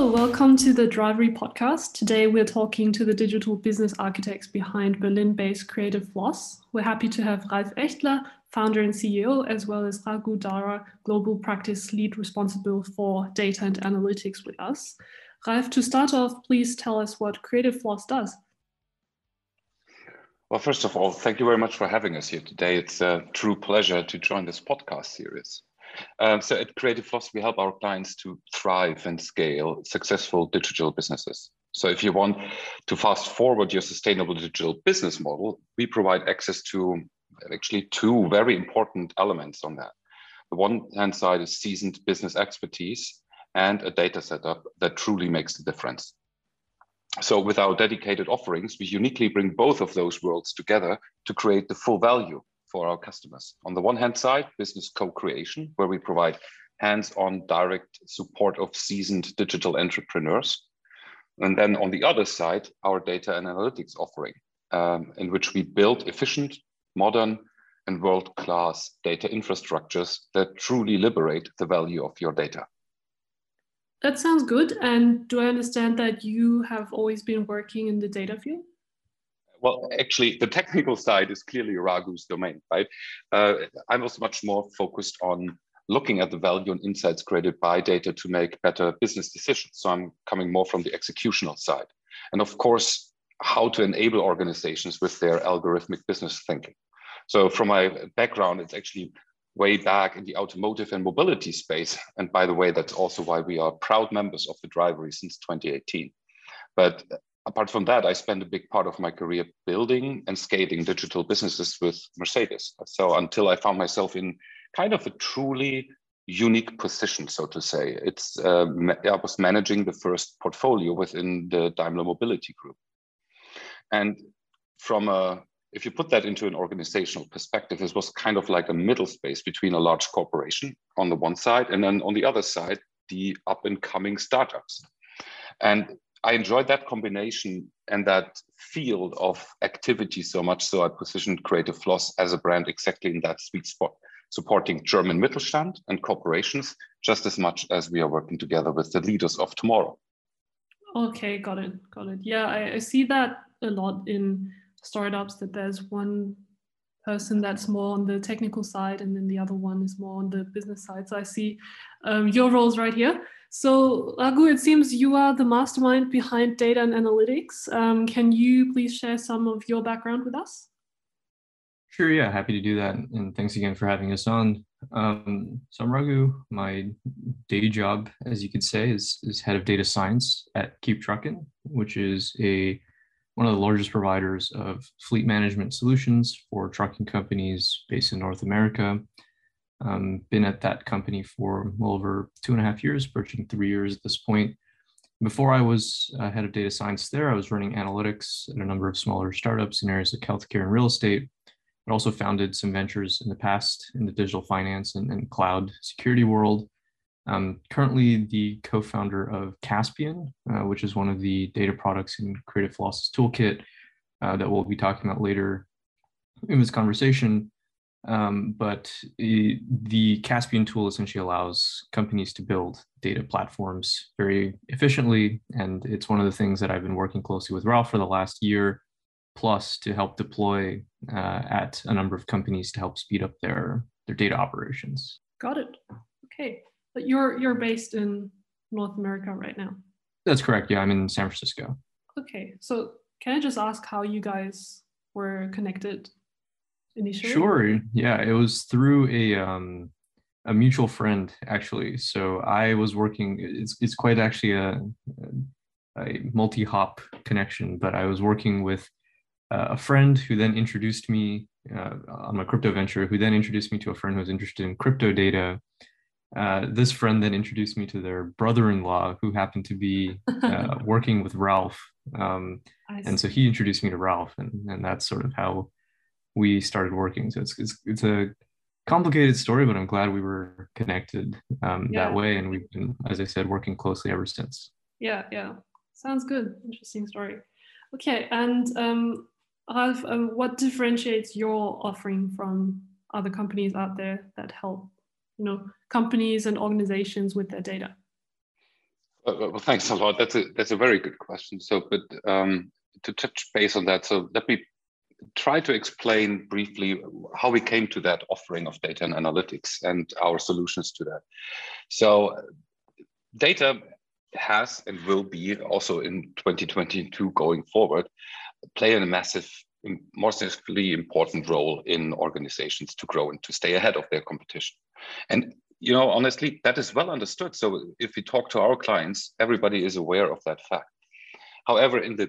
Welcome to the Drivery podcast. Today, we're talking to the digital business architects behind Berlin based Creative Floss. We're happy to have Ralf Echtler, founder and CEO, as well as Raghu Dhara, global practice lead responsible for data and analytics with us. Ralf, to start off, please tell us what Creative Floss does. Well, first of all, thank you very much for having us here today. It's a true pleasure to join this podcast series. Um, so at Creative Floss, we help our clients to thrive and scale successful digital businesses. So if you want to fast forward your sustainable digital business model, we provide access to actually two very important elements on that. The one hand side is seasoned business expertise and a data setup that truly makes the difference. So with our dedicated offerings, we uniquely bring both of those worlds together to create the full value for our customers. On the one hand side, business co-creation, where we provide hands-on direct support of seasoned digital entrepreneurs. And then on the other side, our data and analytics offering, um, in which we build efficient, modern, and world-class data infrastructures that truly liberate the value of your data. That sounds good. And do I understand that you have always been working in the data field? Well, actually, the technical side is clearly Raghu's domain, right? Uh, I was much more focused on looking at the value and insights created by data to make better business decisions. So I'm coming more from the executional side. And of course, how to enable organizations with their algorithmic business thinking. So from my background, it's actually way back in the automotive and mobility space. And by the way, that's also why we are proud members of the Drivery since 2018. But apart from that, I spent a big part of my career building and scaling digital businesses with Mercedes. So until I found myself in kind of a truly unique position, so to say, it's uh, I was managing the first portfolio within the Daimler Mobility Group, and from a if you put that into an organizational perspective, this was kind of like a middle space between a large corporation on the one side, and then on the other side, the up and coming startups. And I enjoyed that combination and that field of activity so much. So I positioned Creative Floss as a brand exactly in that sweet spot, supporting German Mittelstand and corporations just as much as we are working together with the leaders of tomorrow. Okay, got it, got it. Yeah, I, I see that a lot in startups that there's one person that's more on the technical side and then the other one is more on the business side. So I see um, your roles right here. So, Raghu, it seems you are the mastermind behind data and analytics. Um, can you please share some of your background with us? Sure, yeah, happy to do that. And thanks again for having us on. Um, so I'm Raghu. My day job, as you could say, is, is head of data science at KeepTruckin, which is a one of the largest providers of fleet management solutions for trucking companies based in North America. Um, been at that company for well over two and a half years, approaching three years at this point. Before I was uh, head of data science there, I was running analytics at a number of smaller startups in areas like healthcare and real estate, but also founded some ventures in the past in the digital finance and, and cloud security world. Um, currently the co-founder of Caspian, uh, which is one of the data products in Creative Floss's toolkit uh, that we'll be talking about later in this conversation. Um, but it, the Caspian tool essentially allows companies to build data platforms very efficiently. And it's one of the things that I've been working closely with Ralf for the last year plus to help deploy uh, at a number of companies to help speed up their, their data operations. Got it. Okay. But you're you're based in North America right now. That's correct. Yeah, I'm in San Francisco. Okay. So can I just ask how you guys were connected initially? Sure. Yeah, it was through a um, a mutual friend actually. So I was working. It's it's quite actually a a multi hop connection, but I was working with a friend who then introduced me uh, on my crypto venture, who then introduced me to a friend who was interested in crypto data. Uh, this friend then introduced me to their brother-in-law, who happened to be uh, working with Ralf, um, and so he introduced me to Ralf, and, and that's sort of how we started working. So it's, it's, it's a complicated story, but I'm glad we were connected um, yeah. that way. And we've been, as I said, working closely ever since. Yeah, yeah. Sounds good. Interesting story. Okay. And um, Ralf, um, what differentiates your offering from other companies out there that help, you know, companies and organizations with their data? Well, thanks a lot. That's a that's a very good question. So, but um, to touch base on that, so let me try to explain briefly how we came to that offering of data and analytics and our solutions to that. So, data has and will be also in 2022 going forward play a massive more significantly important role in organizations to grow and to stay ahead of their competition. And you know honestly that is well understood. So if we talk to our clients everybody is aware of that fact. However in the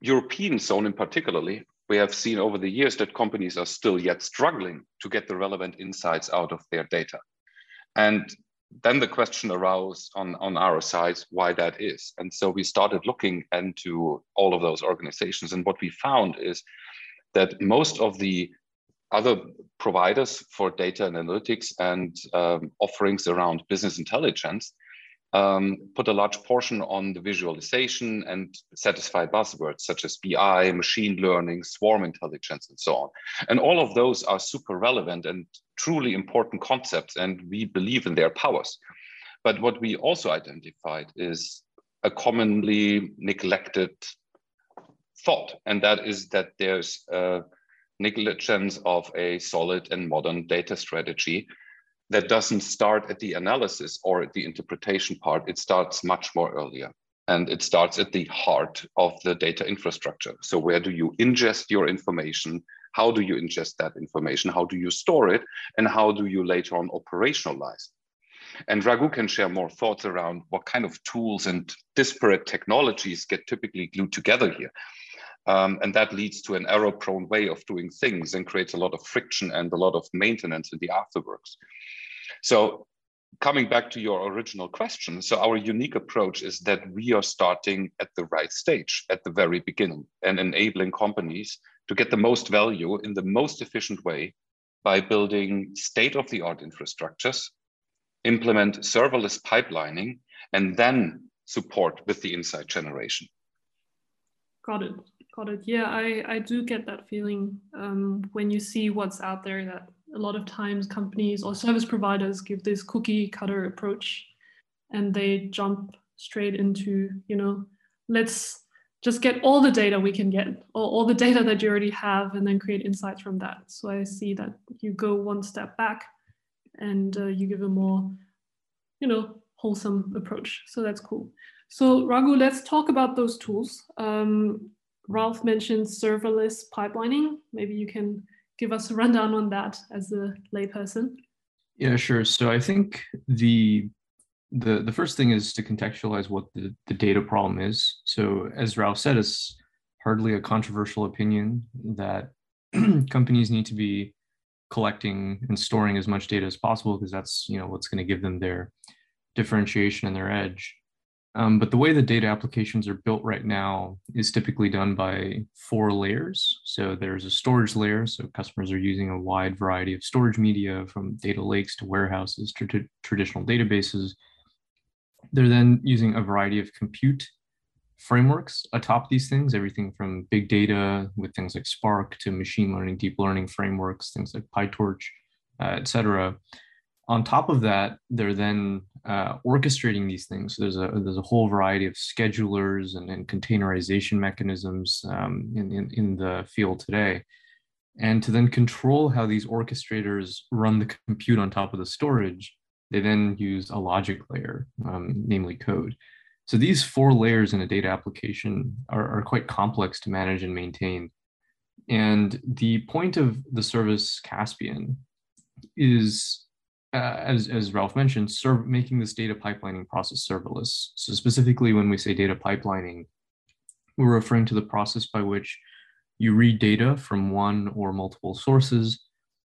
european zone in particularly we have seen over the years that companies are still yet struggling to get the relevant insights out of their data and then the question arose on, on our side why that is. And so we started looking into all of those organizations. And what we found is that most of the other providers for data and analytics and um, offerings around business intelligence um, put a large portion on the visualization and satisfy buzzwords such as BI, machine learning, swarm intelligence, and so on. And all of those are super relevant and truly important concepts, and we believe in their powers. But what we also identified is a commonly neglected thought, and that is that there's a negligence of a solid and modern data strategy that doesn't start at the analysis or at the interpretation part. It starts much more earlier. And it starts at the heart of the data infrastructure. So, where do you ingest your information? How do you ingest that information? How do you store it? And how do you later on operationalize? And Raghu can share more thoughts around what kind of tools and disparate technologies get typically glued together here. Um, and that leads to an error prone way of doing things and creates a lot of friction and a lot of maintenance in the afterworks. So coming back to your original question, so our unique approach is that we are starting at the right stage, at the very beginning, and enabling companies to get the most value in the most efficient way by building state-of-the-art infrastructures, implement serverless pipelining, and then support with the insight generation. Got it. Got it. Yeah, I, I do get that feeling um, when you see what's out there that a lot of times companies or service providers give this cookie cutter approach and they jump straight into, you know, let's just get all the data we can get or all the data that you already have and then create insights from that. So I see that you go one step back and uh, you give a more, you know, wholesome approach. So that's cool. So Raghu, let's talk about those tools. Um, Ralf mentioned serverless pipelining. Maybe you can give us a rundown on that as a layperson? Yeah, sure. So I think the the the first thing is to contextualize what the, the data problem is. So as Ralf said, it's hardly a controversial opinion that companies need to be collecting and storing as much data as possible because that's you know what's going to give them their differentiation and their edge. Um, but the way the data applications are built right now is typically done by four layers. So there's a storage layer. So customers are using a wide variety of storage media from data lakes to warehouses to traditional databases. They're then using a variety of compute frameworks atop these things, everything from big data with things like Spark to machine learning, deep learning frameworks, things like PyTorch, uh, et cetera on top of that, they're then uh, orchestrating these things. So there's a there's a whole variety of schedulers and, and containerization mechanisms um, in, in, in the field today. And to then control how these orchestrators run the compute on top of the storage, they then use a logic layer, um, namely code. So these four layers in a data application are, are quite complex to manage and maintain. And the point of the service Caspian is uh, as, as Ralf mentioned, serve, making this data pipelining process serverless. So specifically when we say data pipelining, we're referring to the process by which you read data from one or multiple sources,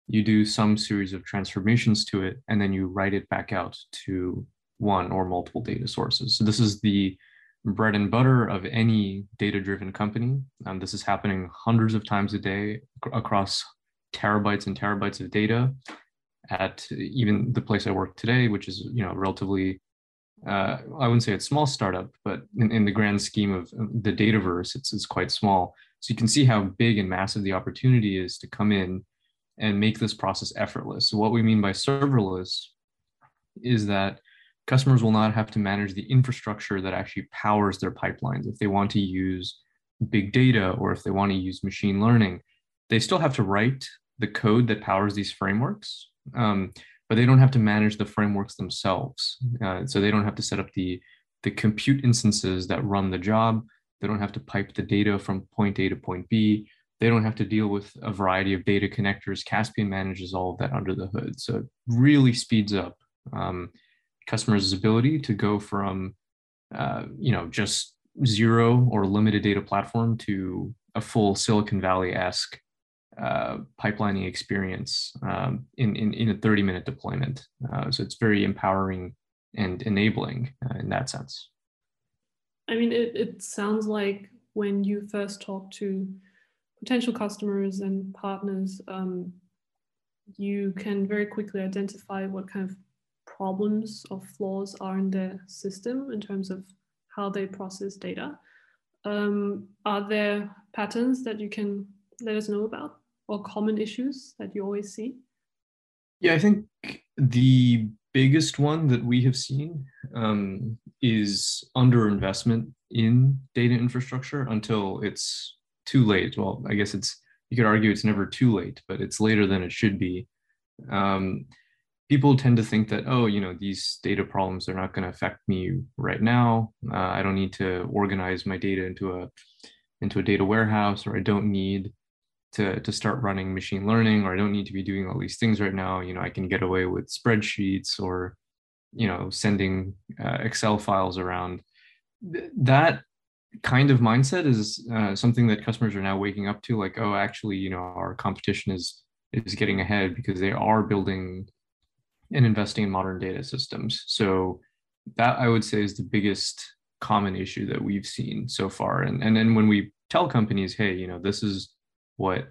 you do some series of transformations to it, and then you write it back out to one or multiple data sources. So this is the bread and butter of any data-driven company. Um, this is happening hundreds of times a day across terabytes and terabytes of data at even the place I work today, which is you know relatively uh, I wouldn't say it's small startup, but in, in the grand scheme of the dataverse, it's it's quite small. So you can see how big and massive the opportunity is to come in and make this process effortless. So what we mean by serverless is that customers will not have to manage the infrastructure that actually powers their pipelines. If they want to use big data or if they want to use machine learning, they still have to write the code that powers these frameworks, um, but they don't have to manage the frameworks themselves. Uh, so they don't have to set up the, the compute instances that run the job. They don't have to pipe the data from point A to point B. They don't have to deal with a variety of data connectors. Caspian manages all of that under the hood. So it really speeds up um, customers' ability to go from, uh, you know, just zero or limited data platform to a full Silicon Valley-esque uh, pipelining experience um, in, in, in a 30 minute deployment. Uh, so it's very empowering and enabling uh, in that sense. I mean, it, it sounds like when you first talk to potential customers and partners, um, you can very quickly identify what kind of problems or flaws are in their system in terms of how they process data. Um, are there patterns that you can let us know about or common issues that you always see? Yeah, I think the biggest one that we have seen um, is underinvestment in data infrastructure until it's too late. Well, I guess it's you could argue it's never too late, but it's later than it should be. Um, people tend to think that oh, you know, these data problems are not going to affect me right now. Uh, I don't need to organize my data into a into a data warehouse, or I don't need to to start running machine learning, or I don't need to be doing all these things right now. You know, I can get away with spreadsheets or you know sending uh, Excel files around. that kind of mindset is uh, something that customers are now waking up to like oh actually you know our competition is is getting ahead because they are building and investing in modern data systems so that i would say is the biggest common issue that we've seen so far and and then when we tell companies hey you know this is what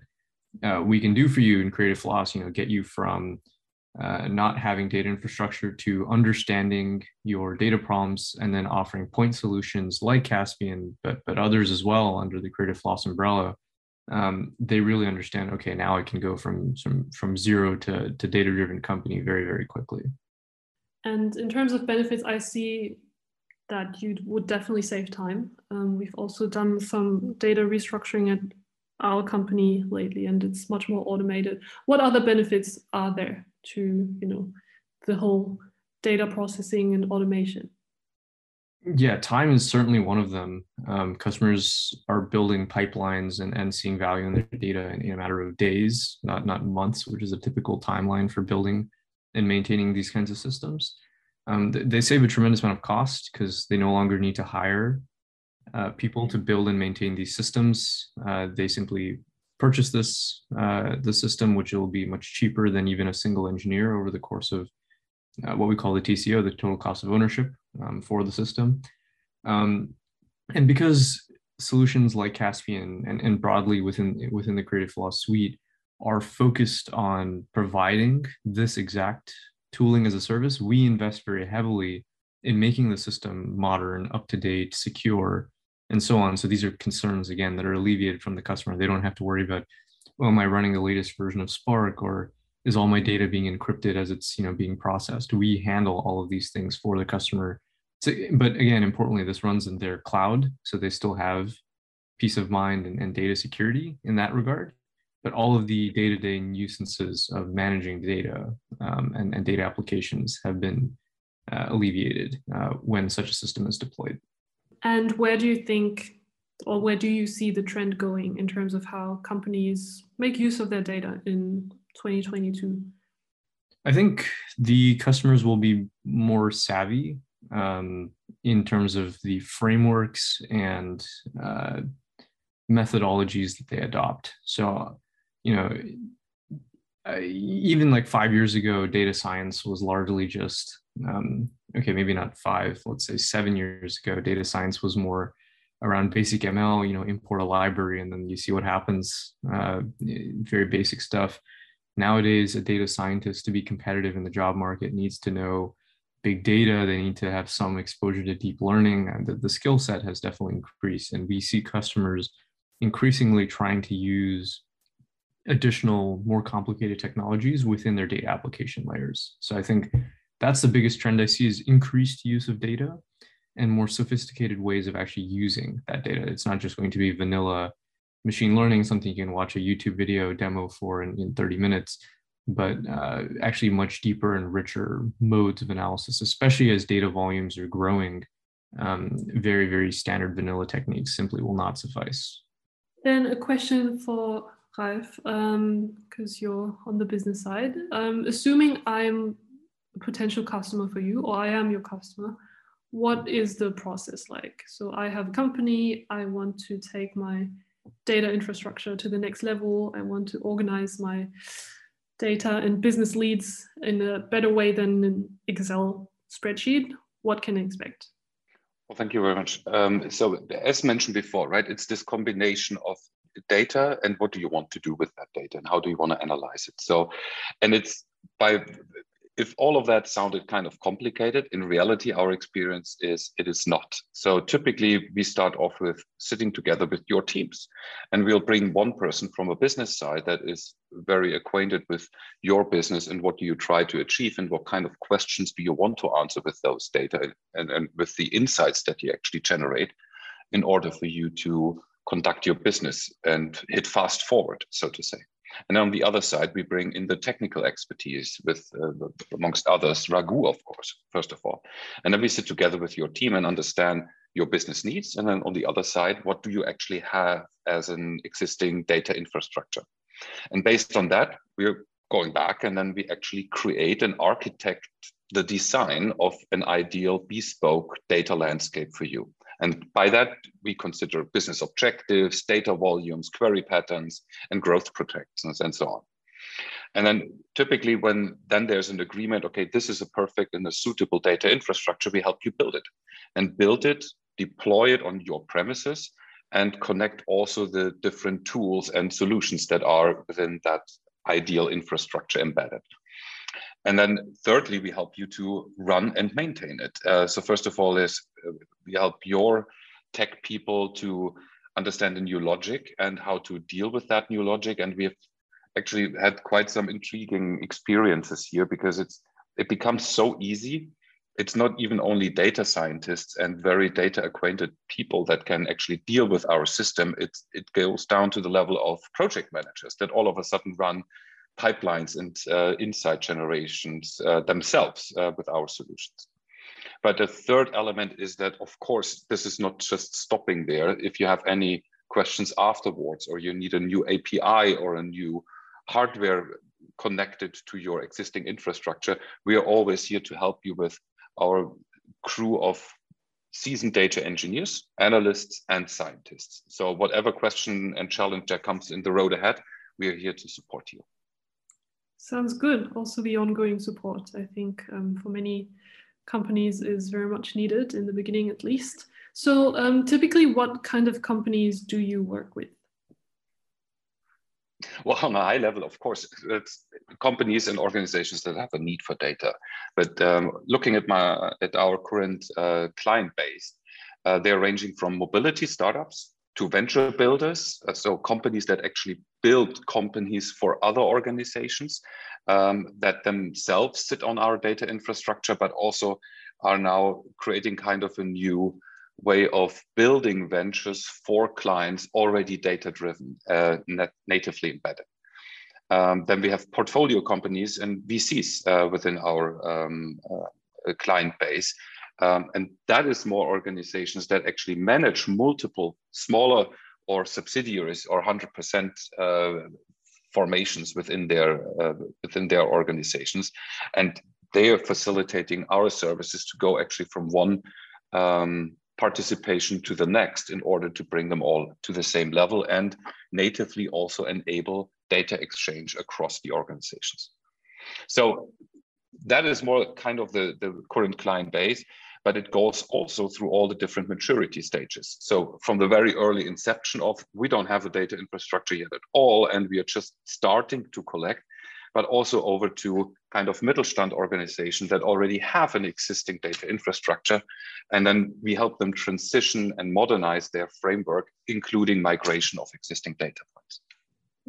uh, we can do for you in creative floss you know get you from uh, not having data infrastructure to understanding your data problems and then offering point solutions like Caspian, but, but others as well under the Creative Floss umbrella, um, they really understand, okay, now I can go from, from, from zero to, to data-driven company very, very quickly. And in terms of benefits, I see that you would definitely save time. Um, we've also done some data restructuring at our company lately, and it's much more automated. What other benefits are there to you know the whole data processing and automation? Yeah time is certainly one of them. Um, customers are building pipelines and, and seeing value in their data in, in a matter of days not not months which is a typical timeline for building and maintaining these kinds of systems. Um, they save a tremendous amount of cost because they no longer need to hire uh, people to build and maintain these systems. Uh, they simply purchase this uh, the system, which will be much cheaper than even a single engineer over the course of uh, what we call the TCO, the total cost of ownership um, for the system. Um, and because solutions like Caspian and, and broadly within within the Creative Floss suite are focused on providing this exact tooling as a service, we invest very heavily in making the system modern, up to date, secure, and so on. So these are concerns again that are alleviated from the customer. They don't have to worry about, well, am I running the latest version of Spark or is all my data being encrypted as it's you know being processed? We handle all of these things for the customer. So, but again, importantly, this runs in their cloud, so they still have peace of mind and, and data security in that regard. But all of the day-to-day nuisances of managing data um, and, and data applications have been uh, alleviated uh, when such a system is deployed. And where do you think, or where do you see the trend going in terms of how companies make use of their data in 2022? I think the customers will be more savvy um, in terms of the frameworks and uh, methodologies that they adopt. So, you know, even like five years ago, data science was largely just um, okay, maybe not five, let's say seven years ago, data science was more around basic ML, you know, import a library and then you see what happens, uh, very basic stuff. Nowadays, a data scientist to be competitive in the job market needs to know big data. They need to have some exposure to deep learning. And the, the skill set has definitely increased. And we see customers increasingly trying to use additional, more complicated technologies within their data application layers. So I think that's the biggest trend I see is increased use of data and more sophisticated ways of actually using that data. It's not just going to be vanilla machine learning, something you can watch a YouTube video demo for in, in 30 minutes, but uh, actually much deeper and richer modes of analysis, especially as data volumes are growing. Um, very, very standard vanilla techniques simply will not suffice. Then a question for Ralf, because um, you're on the business side. Um, assuming I'm a potential customer for you, or I am your customer, what is the process like? So I have a company, I want to take my data infrastructure to the next level. I want to organize my data and business leads in a better way than an Excel spreadsheet. What can I expect? Well, thank you very much. Um, so as mentioned before, right, it's this combination of data and what do you want to do with that data and how do you want to analyze it? So, and it's by if all of that sounded kind of complicated, in reality, our experience is it is not. So typically we start off with sitting together with your teams and we'll bring one person from a business side that is very acquainted with your business and what do you try to achieve and what kind of questions do you want to answer with those data and, and with the insights that you actually generate in order for you to conduct your business and hit fast forward, so to say. And on the other side, we bring in the technical expertise with, uh, amongst others, Raghu, of course, first of all. And then we sit together with your team and understand your business needs. And then on the other side, what do you actually have as an existing data infrastructure? And based on that, we're going back and then we actually create and architect the design of an ideal bespoke data landscape for you. And by that, we consider business objectives, data volumes, query patterns, and growth protections, and so on. And then typically when then there's an agreement, okay, this is a perfect and a suitable data infrastructure, we help you build it and build it, deploy it on your premises and connect also the different tools and solutions that are within that ideal infrastructure embedded. And then thirdly, we help you to run and maintain it. Uh, so first of all is uh, we help your tech people to understand the new logic and how to deal with that new logic. And we have actually had quite some intriguing experiences here because it's it becomes so easy. It's not even only data scientists and very data acquainted people that can actually deal with our system. It, it goes down to the level of project managers that all of a sudden run pipelines and uh, insight generations uh, themselves uh, with our solutions. But the third element is that, of course, this is not just stopping there. If you have any questions afterwards, or you need a new API or a new hardware connected to your existing infrastructure, we are always here to help you with our crew of seasoned data engineers, analysts, and scientists. So whatever question and challenge that comes in the road ahead, we are here to support you. Sounds good. Also, the ongoing support, I think, um, for many companies is very much needed in the beginning, at least. So, um, typically, what kind of companies do you work with? Well, on a high level, of course, it's companies and organizations that have a need for data. But um, looking at my at our current uh, client base, uh, they're ranging from mobility startups to venture builders, uh, so companies that actually build companies for other organizations um, that themselves sit on our data infrastructure, but also are now creating kind of a new way of building ventures for clients already data driven, uh, natively embedded. Um, then we have portfolio companies and VCs uh, within our um, uh, client base um, and that is more organizations that actually manage multiple smaller or subsidiaries or 100% uh, formations within their uh, within their organizations, and they are facilitating our services to go actually from one um, participation to the next in order to bring them all to the same level and natively also enable data exchange across the organizations. So that is more kind of the, the current client base but it goes also through all the different maturity stages. So from the very early inception of we don't have a data infrastructure yet at all, and we are just starting to collect, but also over to kind of Mittelstand organizations that already have an existing data infrastructure. And then we help them transition and modernize their framework, including migration of existing data points.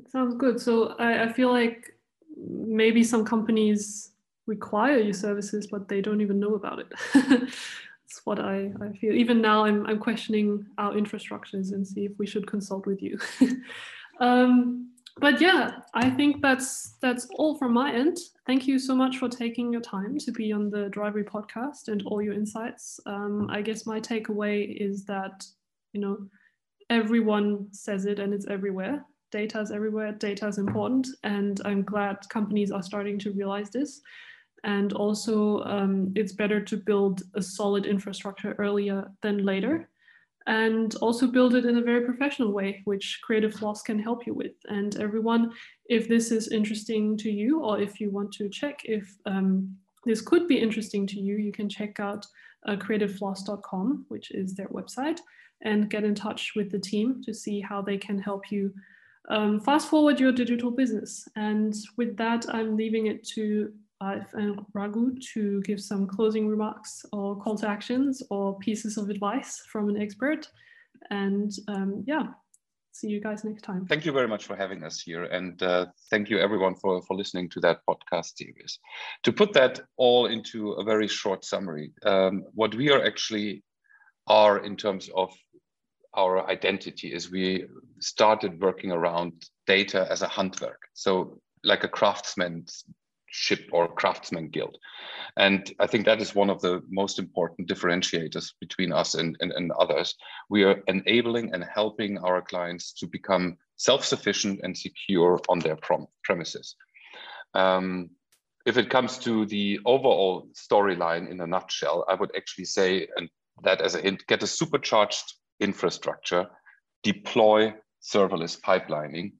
Sounds good. So I, I feel like maybe some companies require your services, but they don't even know about it. That's what I, I feel. Even now, I'm, I'm questioning our infrastructures and see if we should consult with you. um, but yeah, I think that's that's all from my end. Thank you so much for taking your time to be on the Drivery podcast and all your insights. Um, I guess my takeaway is that you know everyone says it and it's everywhere. Data is everywhere. Data is important, and I'm glad companies are starting to realize this. And also, um, it's better to build a solid infrastructure earlier than later and also build it in a very professional way, which Creative Floss can help you with. And everyone, if this is interesting to you, or if you want to check if um, this could be interesting to you, you can check out uh, creativefloss.com, which is their website, and get in touch with the team to see how they can help you um, fast forward your digital business. And with that, I'm leaving it to and Raghu to give some closing remarks or call to actions or pieces of advice from an expert. And um, yeah, see you guys next time. Thank you very much for having us here. And uh, thank you everyone for, for listening to that podcast series. To put that all into a very short summary, um, what we are actually are in terms of our identity is we started working around data as a handwerk. So like a craftsman's ship or craftsman guild. And I think that is one of the most important differentiators between us and, and, and others. We are enabling and helping our clients to become self-sufficient and secure on their prom- premises. Um, if it comes to the overall storyline in a nutshell, I would actually say, and that as a hint, get a supercharged infrastructure, deploy serverless pipelining,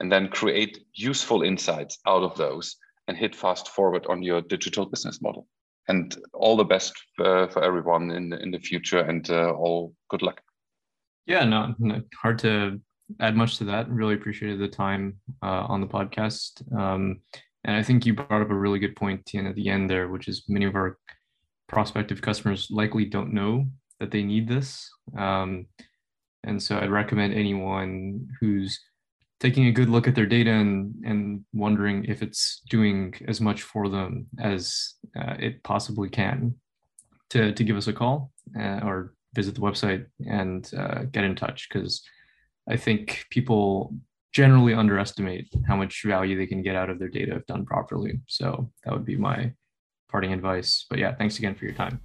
and then create useful insights out of those and hit fast forward on your digital business model. And all the best uh, for everyone in in the future, and uh, all good luck. Yeah, no, no, hard to add much to that. Really appreciated the time uh, on the podcast, um, and I think you brought up a really good point, Tien, at the end there, which is many of our prospective customers likely don't know that they need this. Um, and so I'd recommend anyone who's taking a good look at their data and, and wondering if it's doing as much for them as uh, it possibly can to, to give us a call uh, or visit the website and uh, get in touch because I think people generally underestimate how much value they can get out of their data if done properly. So that would be my parting advice. But yeah, thanks again for your time.